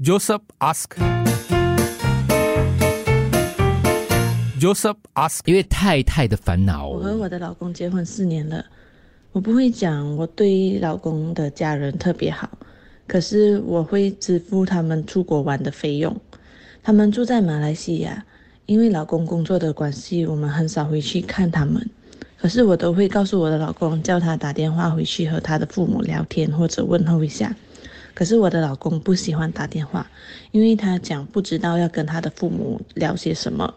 Joseph ask. Joseph ask. 因为太太的烦恼我，和我的老公结婚四年了，我不会讲我对老公的家人特别好，可是我会支付他们出国玩的费用。他们住在马来西亚，因为老公工作的关系，我们很少回去看他们。可是我都会告诉我的老公，叫他打电话回去和他的父母聊天或者问候一下。可是我的老公不喜欢打电话，因为他讲不知道要跟他的父母聊些什么。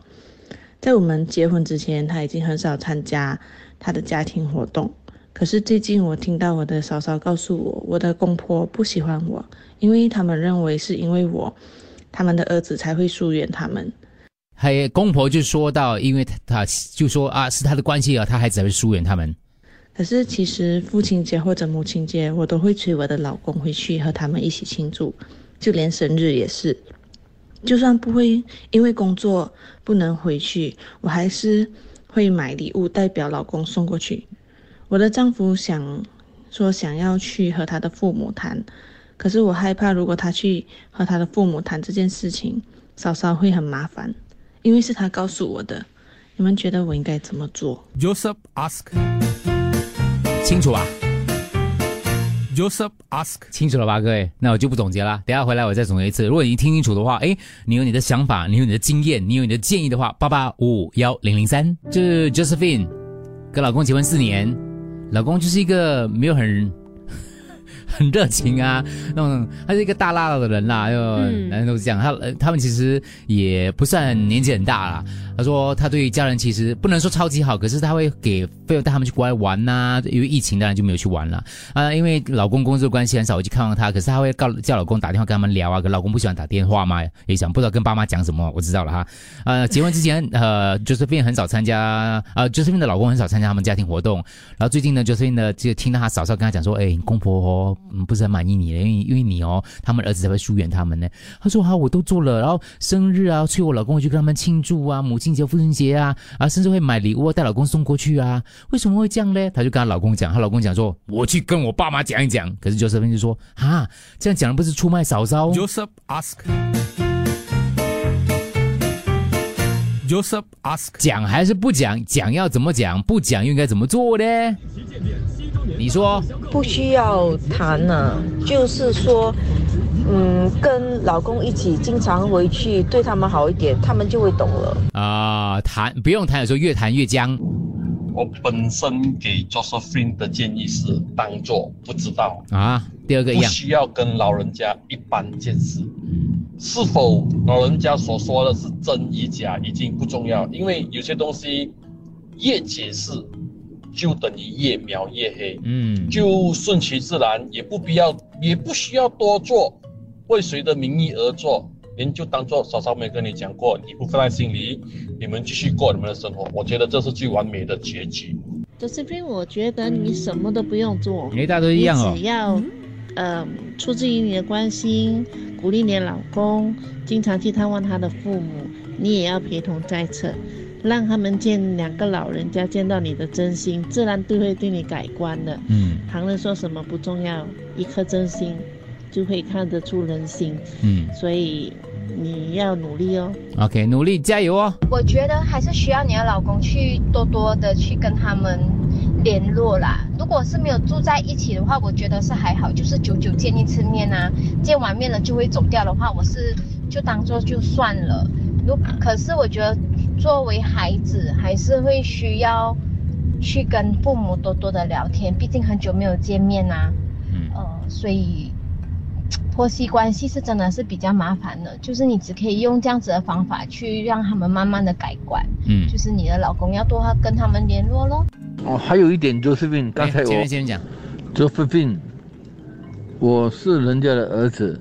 在我们结婚之前，他已经很少参加他的家庭活动。可是最近，我听到我的嫂嫂告诉我，我的公婆不喜欢我，因为他们认为是因为我，他们的儿子才会疏远他们。还公婆就说到，因为他他就说啊，是他的关系啊，他孩子才会疏远他们。可是其实父亲节或者母亲节，我都会催我的老公回去和他们一起庆祝，就连生日也是。就算不会因为工作不能回去，我还是会买礼物代表老公送过去。我的丈夫想说想要去和他的父母谈，可是我害怕如果他去和他的父母谈这件事情，嫂嫂会很麻烦，因为是他告诉我的。你们觉得我应该怎么做？Joseph ask. 清楚吧？Joseph ask. 清楚了吧，各位？那我就不总结了，等下回来我再总结一次。如果你听清楚的话，哎，你有你的想法，你有你的经验，你有你的建议的话，八八五五幺零零三。这是 Josephine 跟老公结婚四年，老公就是一个没有很 很热情啊，那种他是一个大辣辣的人啦，就嗯男人都是这样。他呃他们其实也不算年纪很大啦。他说他对家人其实不能说超级好，可是他会给费用带他们去国外玩呐、因为疫情当然就没有去玩了啊、因为老公工作关系很少会去看望他，可是他会告叫老公打电话跟他们聊啊。可老公不喜欢打电话嘛，也想不知道跟爸妈讲什么，我知道了哈。呃，结婚之前 呃，Josephine 很少参加，呃，Josephine 的老公很少参加他们家庭活动。然后最近呢，Josephine 呢就听到他嫂嫂跟他讲说，哎，公婆哦，不是很满意你，因为因为你哦，他们儿子才会疏远他们呢。他说好，我都做了，然后生日啊，催我老公回去跟他们庆祝啊，母亲节、父亲节啊，啊，甚至会买礼物啊带老公送过去啊。为什么会这样呢？她就跟她老公讲，她老公讲说，我去跟我爸妈讲一讲。可是 Josephine 就说，啊，这样讲不是出卖嫂嫂？Joseph ask. Joseph ask. 讲还是不讲？讲要怎么讲？不讲又应该怎么做呢？你说，不需要谈呢、就是说，嗯，跟老公一起经常回去，对他们好一点，他们就会懂了。啊、谈不用谈，有时候越谈越僵。我本身给 Josephine 的建议是当做不知道，啊，第二个一样，不需要跟老人家一般见识。是否老人家所说的是真与假已经不重要，因为有些东西越解释就等于越描越黑。嗯，就顺其自然，也不必要，也不需要多做，为谁的名义而做，您就当做嫂嫂没跟你讲过，你不放在心里，你们继续过你们的生活，我觉得这是最完美的结局。Josephine，我觉得你什么都不用做，因为大都一样只。要，呃，出自于你的关心，鼓励你的老公，经常去探望他的父母，你也要陪同在侧，让他们见两个老人家见到你的真心，自然都会对你改观的。嗯旁人说什么不重要，一颗真心就会看得出人心，嗯所以你要努力哦。，OK，努力加油哦。我觉得还是需要你的老公去多多的去跟他们联络啦。如果是没有住在一起的话，我觉得是还好，就是久久见一次面啊，见完面了就会走掉的话，我是就当做就算了。如可是我觉得作为孩子，还是会需要去跟父母多多的聊天，毕竟很久没有见面啊。嗯呃，所以婆媳关系是真的是比较麻烦的，就是你只可以用这样子的方法去让他们慢慢的改观，嗯，就是你的老公要多跟他们联络咯。哦，还有一点，Josephine，刚才哎我前面先讲，Josephine，我是人家的儿子，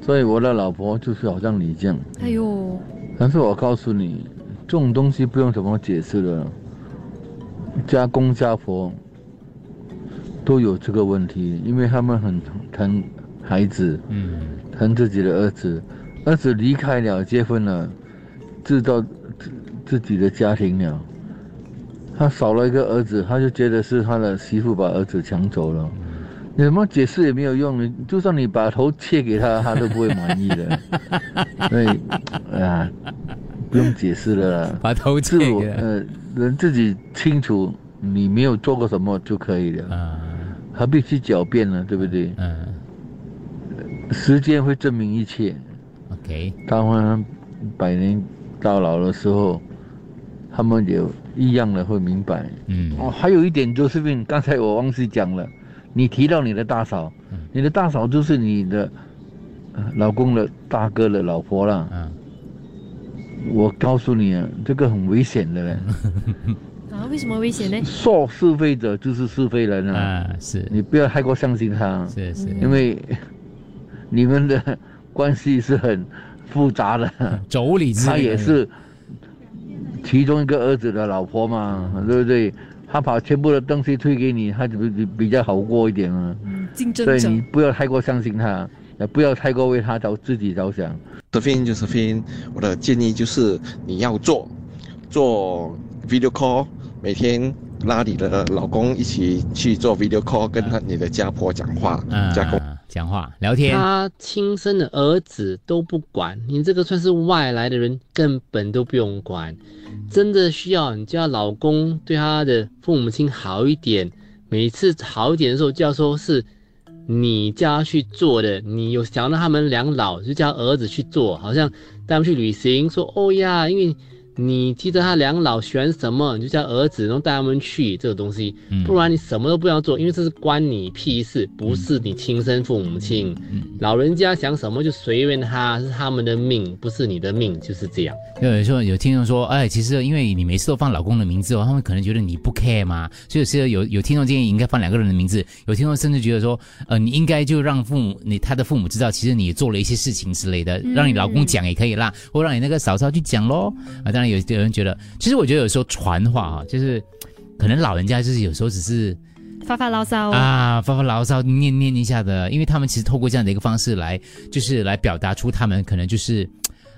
所以我的老婆就是好像你这样。哎呦，但是我告诉你，这种东西不用怎么解释了，家公家婆都有这个问题，因为他们很疼孩子，嗯疼自己的儿子，儿子离开了，结婚了，制造自自己的家庭了，他少了一个儿子，他就觉得是他的媳妇把儿子抢走了。你怎么解释也没有用，你就算你把头切给他，他都不会满意的。所以啊，不用解释了啦，把头自切给他我呃人自己清楚你没有做过什么就可以了，啊，何必去狡辩呢？对不对？嗯时间会证明一切。，OK，当他们百年到老的时候，他们也一样的会明白。嗯。哦，还有一点就是，刚才我忘记讲了，你提到你的大嫂，嗯。你的大嫂就是你的呃老公的大哥的老婆了。嗯，我告诉你啊，这个很危险的嘞，啊，为什么危险呢？说是非者就是是非人啊，啊，是。你不要太过相信他，是是，因为你们的关系是很复杂的。妯娌之他也是其中一个儿子的老婆嘛，对不对？他把全部的东西推给你，他就比比较好过一点嘛。竞争者所以你不要太过相信他，也不要太过为他着自己着想。Josephine Josephine，我的建议就是你要做做 video call，每天拉你的老公一起去做 video call，跟他你的家婆讲话，嗯家公。讲话聊天，他亲生的儿子都不管，你这个算是外来的人，根本都不用管。真的需要你叫老公对他的父母亲好一点，每次好一点的时候就要说是你叫他去做的，你有想让他们两老就叫儿子去做，好像带他们去旅行，说哦呀，因为你记得他两老喜欢什么，你就叫儿子，然后带他们去这个东西，嗯不然你什么都不要做，因为这是关你屁事，不是你亲生父母亲。嗯老人家想什么就随便他，是他们的命，不是你的命，就是这样。有人说有听众说，哎，其实因为你每次都放老公的名字哦，他们可能觉得你不 care 嘛，所以有些有有听众建议应该放两个人的名字，有听众甚至觉得说，呃，你应该就让父母你他的父母知道，其实你做了一些事情之类的，让你老公讲也可以啦，或让你那个嫂嫂去讲喽。啊，当然有有人觉得，其实我觉得有时候传话啊，就是可能老人家就是有时候只是发发牢骚啊，发发牢骚，念念一下的，因为他们其实透过这样的一个方式来，就是来表达出他们可能就是，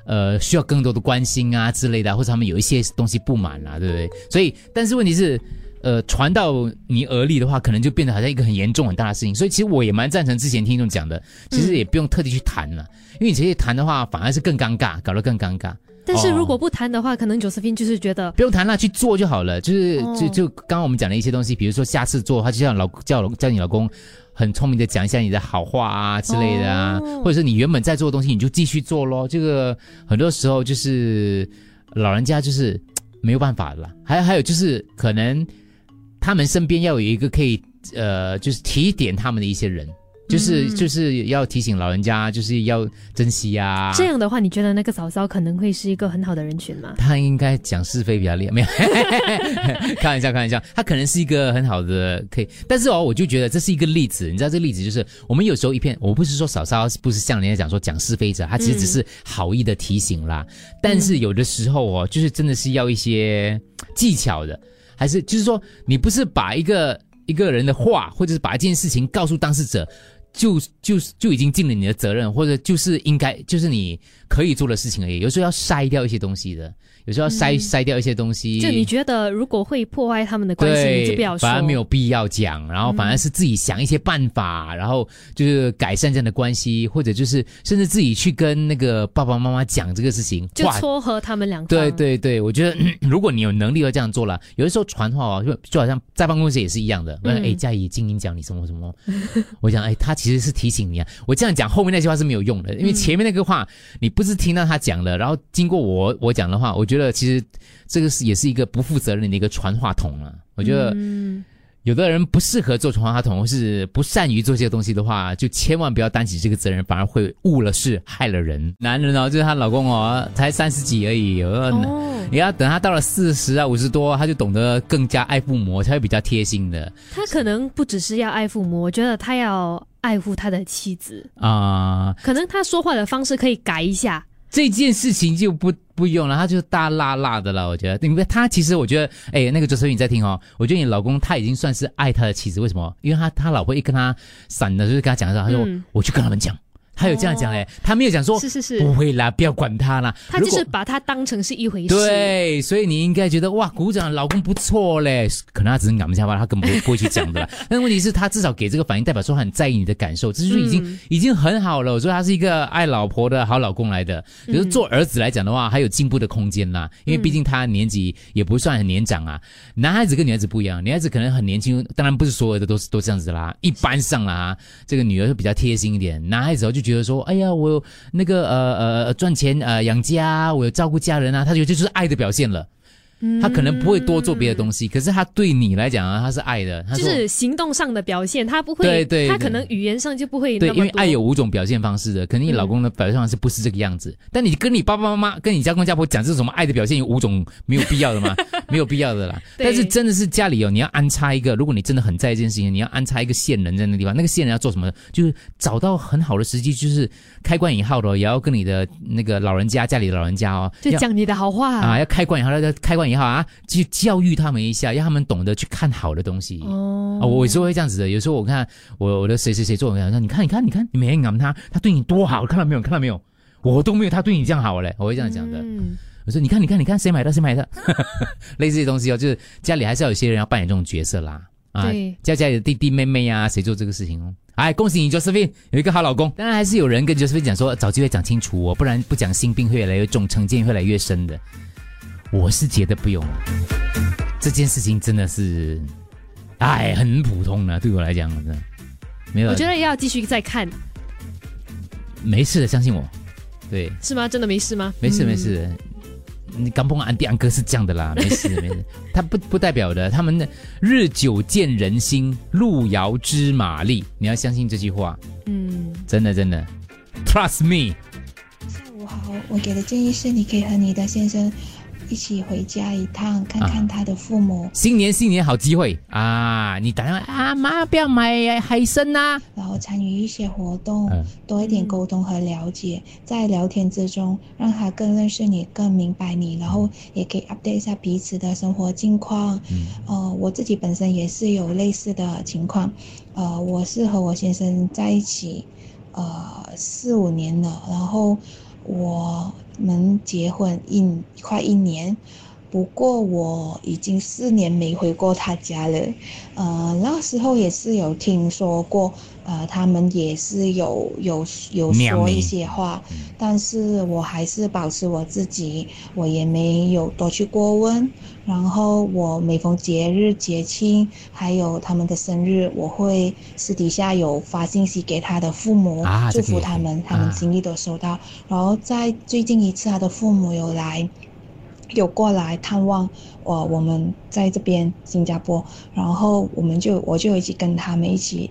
呃，需要更多的关心啊之类的，或者他们有一些东西不满啊，对不对？所以，但是问题是，呃，传到你耳里的话，可能就变得好像一个很严重很大的事情。所以，其实我也蛮赞成之前听众讲的，其实也不用特地去谈了，因为你直接谈的话，反而是更尴尬，搞得更尴尬。但是如果哦不谈的话，可能 Josephine 就是觉得不用谈了，去做就好了。就是哦就就刚刚我们讲的一些东西，比如说下次做的话，就像老叫叫你老公很聪明的讲一下你的好话啊之类的啊，哦或者是你原本在做的东西，你就继续做咯。这个很多时候就是老人家就是没有办法的啦。还有还有就是可能他们身边要有一个可以呃，就是提点他们的一些人。就是嗯就是要提醒老人家，就是要珍惜啊。这样的话，你觉得那个嫂嫂可能会是一个很好的人群吗？她应该讲是非比较厉害，没有，开玩笑，开玩笑。她可能是一个很好的，可以，但是哦，我就觉得这是一个例子。你知道，这个例子就是我们有时候一片，我不是说嫂嫂不是像人家讲说讲是非者，他其实只是好意的提醒啦。但是有的时候哦，就是真的是要一些技巧的，还是就是说，你不是把一个一个人的话，或者是把一件事情告诉当事者。就就就已经尽了你的责任，或者就是应该就是你可以做的事情而已。有时候要筛掉一些东西的，有时候要筛、筛掉一些东西。就你觉得如果会破坏他们的关系，你就不要说。反而没有必要讲，然后反而是自己想一些办法，然后就是改善这样的关系，或者就是甚至自己去跟那个爸爸妈妈讲这个事情，就撮合他们两个。对对对，我觉得、嗯如果你有能力要这样做了，有的时候传话哦，就就好像在办公室也是一样的。嗯哎、佳怡静音讲你什么什么，我讲哎，他其实是提醒你啊。我这样讲后面那句话是没有用的，因为前面那个话你不是听到他讲了，然后经过我我讲的话，我觉得其实这个是也是一个不负责任的一个传话筒啊。我觉得。嗯，有的人不适合做传话筒，或是不善于做这些东西的话，就千万不要担起这个责任，反而会误了事，害了人。男人哦，就是她老公哦，才三十几而已，呃哦，你要等他到了四十啊、五十多，他就懂得更加爱父母，才会比较贴心的他可能不只是要爱父母，我觉得他要爱护他的妻子，啊、可能他说话的方式可以改一下。这件事情就不不用了，他就是大辣辣的了。我觉得，因为他其实我觉得，哎，那个周生宇你在听哦，我觉得你老公他已经算是爱他的妻子，为什么？因为他他老婆一跟他闪的，就是跟他讲的时候，他说、嗯我去跟他们讲。他有这样讲哎，他没有讲说是是是不会啦，不要管他啦。他就是把他当成是一回事。对，所以你应该觉得哇，鼓掌，老公不错嘞。可能他只是赶不下吧，他根本不不会去讲的啦。但问题是，他至少给这个反应，代表说他很在意你的感受，这就是已经、嗯已经很好了。我说他是一个爱老婆的好老公来的。可是做儿子来讲的话，还有进步的空间啦，因为毕竟他年纪也不算很年长啊。男孩子跟女孩子不一样，女孩子可能很年轻，当然不是所有的都是都这样子啦。一般上啦，这个女儿会比较贴心一点，男孩子哦就觉得说，哎呀，我有那个呃呃赚钱呃养家，我有照顾家人啊，他觉得这就是爱的表现了。他可能不会多做别的东西，可是他对你来讲啊，他是爱的。他就是行动上的表现，他不会，对对对他可能语言上就不会对，因为爱有五种表现方式的，可能你老公的表现方式不是这个样子，但你跟你爸爸妈妈、跟你家公家婆讲这种什么爱的表现有五种，没有必要的吗？没有必要的啦。但是真的是家里哦，你要安插一个，如果你真的很在意这件事情，你要安插一个线人在那个地方，那个线人要做什么？就是找到很好的时机，就是开关以后的哦，也要跟你的那个老人家、家里的老人家哦，就讲你的好话啊，要开关以后，要开关以后啊，去教育他们一下，让他们懂得去看好的东西。哦啊，我有时候会这样子的。有时候我看我我的谁谁谁做，我跟他说，你看你看你看，你每天养他，他对你多好，看到没有？看到没有？我都没有他对你这样好嘞，我会这样讲的。嗯我说你看你看你看，谁买的谁买的，类似这些东西哦，就是家里还是要有些人要扮演这种角色啦。啊对，叫家里的弟弟妹妹呀、谁做这个事情哦？哎，恭喜你，Josephine 有一个好老公。当然还是有人跟 Josephine 讲说，找机会讲清楚哦，不然不讲心病会越来越重，成见会越来越深的。我是觉得不用了，这件事情真的是，哎，很普通的，对我来讲，真的没有，我觉得要继续再看，没事的，相信我。对，是吗？真的没事吗？没事嗯。没事，你刚碰安迪安哥是这样的啦，没事没事，他不不代表的，他们的日久见人心，路遥知马力，你要相信这句话，嗯，真的真的，trust me。下午好，我给的建议是，你可以和你的先生一起回家一趟，看看他的父母，新年新年好机会。啊！你打电话啊妈，不要买海参呐、然后参与一些活动，嗯。多一点沟通和了解，在聊天之中让他更认识你，更明白你，然后也可以 update 一下彼此的生活近况。嗯。呃，我自己本身也是有类似的情况，呃，我是和我先生在一起，呃，四五年了，然后我们结婚一快一年。不过我已经四年没回过他家了，呃，那时候也是有听说过，呃，他们也是有有有说一些话，但是我还是保持我自己，我也没有多去过问。然后我每逢节日节庆，还有他们的生日，我会私底下有发信息给他的父母，祝福他们，他啊们心意都收到。然后在最近一次，他的父母有来。有过来探望我，我们在这边新加坡，然后我们就我就一起跟他们一起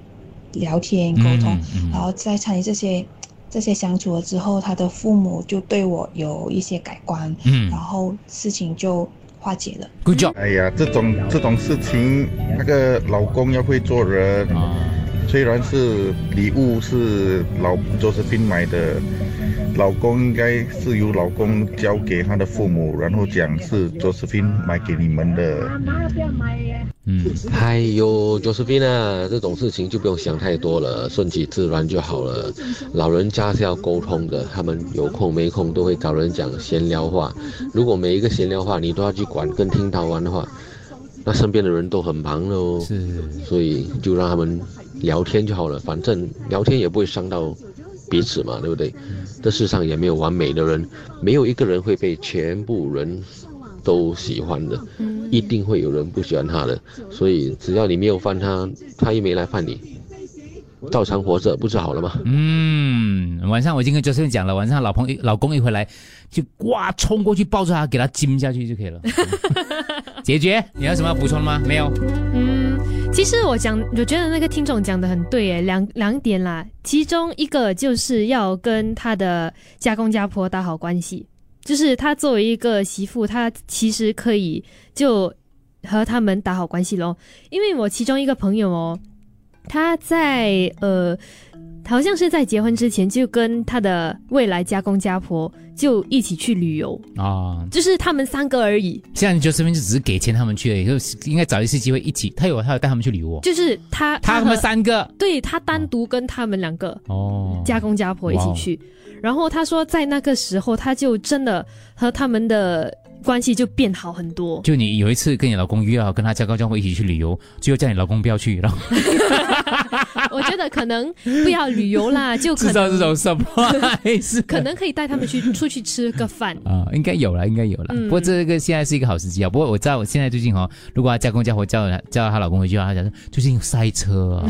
聊天沟通，嗯嗯然后在参与这些这些相处了之后，他的父母就对我有一些改观，嗯然后事情就化解了。，Good job。哎呀，这种这种事情，那个老公要会做人。虽然是礼物是老周世斌买的，老公应该是由老公交给他的父母，然后讲是周世斌买给你们的。嗯，还有 Josephine 啊，这种事情就不用想太多了，顺其自然就好了。老人家是要沟通的，他们有空没空都会找人讲闲聊话。如果每一个闲聊话你都要去管跟听到完的话，那身边的人都很忙喽。是，所以就让他们聊天就好了，反正聊天也不会伤到彼此嘛，对不对？这世上也没有完美的人，没有一个人会被全部人都喜欢的，一定会有人不喜欢他的。所以只要你没有犯他，他也没来犯你，照常活着不是好了吗？嗯，晚上我已经跟 Josephine 讲了，晚上老朋老公一回来就哇冲过去抱住他，给他亲下去就可以了，解决。你有什么要补充的吗？没有。嗯，其实我讲，我觉得那个听众讲的很对，诶，两两点啦，其中一个就是要跟他的家公家婆打好关系，就是他作为一个媳妇，他其实可以就和他们打好关系咯。因为我其中一个朋友哦，他在呃。好像是在结婚之前就跟他的未来家公家婆就一起去旅游，啊。就是他们三个而已。现在 Josephine 就只是给钱他们去而已，就是应该找一次机会一起。他有他有带他们去旅游哦，就是他他们和三个对他单独跟他们两个哦，家公家婆一起去，然后他说在那个时候他就真的和他们的关系就变好很多。就你有一次跟你老公约好跟他家高家婆一起去旅游，最后叫你老公不要去，然后 我觉得可能不要旅游啦，就可制造能这种 surprise，可能可以带他们去出去吃个饭。啊，应该有了，应该有了。嗯不过这个现在是一个好时机啊。不过我知道，我现在最近哦，如果她家公家婆叫她叫她老公回去的话，她讲说最近塞车啊，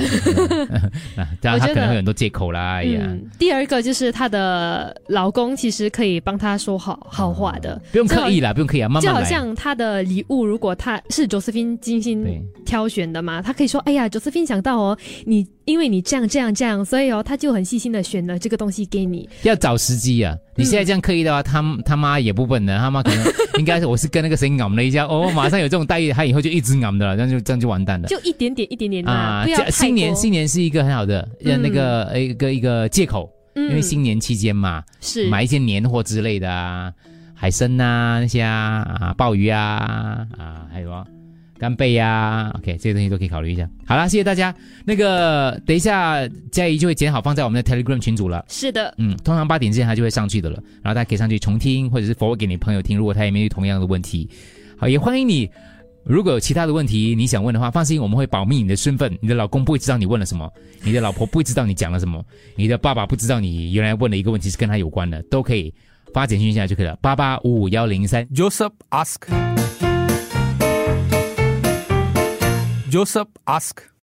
啊当然她可能会有很多借口啦。哎呀，嗯，第二个就是她的老公其实可以帮她说好好话的，不用刻意啦，不用刻意啊，慢就好。像他的礼物，如果他是 Josephine 精心挑选的嘛，他可以说：“哎呀，Josephine 想到哦，你因为你这样这样这样，所以哦，他就很细心的选了这个东西给你。要找时机啊！你现在这样刻意的话，他他妈也不笨的，他妈可能应该是我是跟那个谁昂了一下，哦，马上有这种待遇，他以后就一直昂的了，这样就这样就完蛋了。就一点点一点点啊，新年新年是一个很好的呃嗯那个呃一个一个借口，嗯因为新年期间嘛，是买一些年货之类的啊，海参呐、那些啊啊鲍鱼啊啊还有啊干贝呀、OK 这些东西都可以考虑一下。好啦，谢谢大家。那个等一下佳怡就会剪好放在我们的 Telegram 群组了。是的，嗯，通常八点之前它就会上去的了，然后大家可以上去重听，或者是 forward 给你朋友听，如果他也面对同样的问题。好，也欢迎你，如果有其他的问题你想问的话，放心，我们会保密你的身份，你的老公不会知道你问了什么，你的老婆不会知道你讲了什么，你的爸爸不知道你原来问了一个问题是跟他有关的，都可以发简讯一下就可以了，八八五五幺零三。Joseph ask. Joseph ask.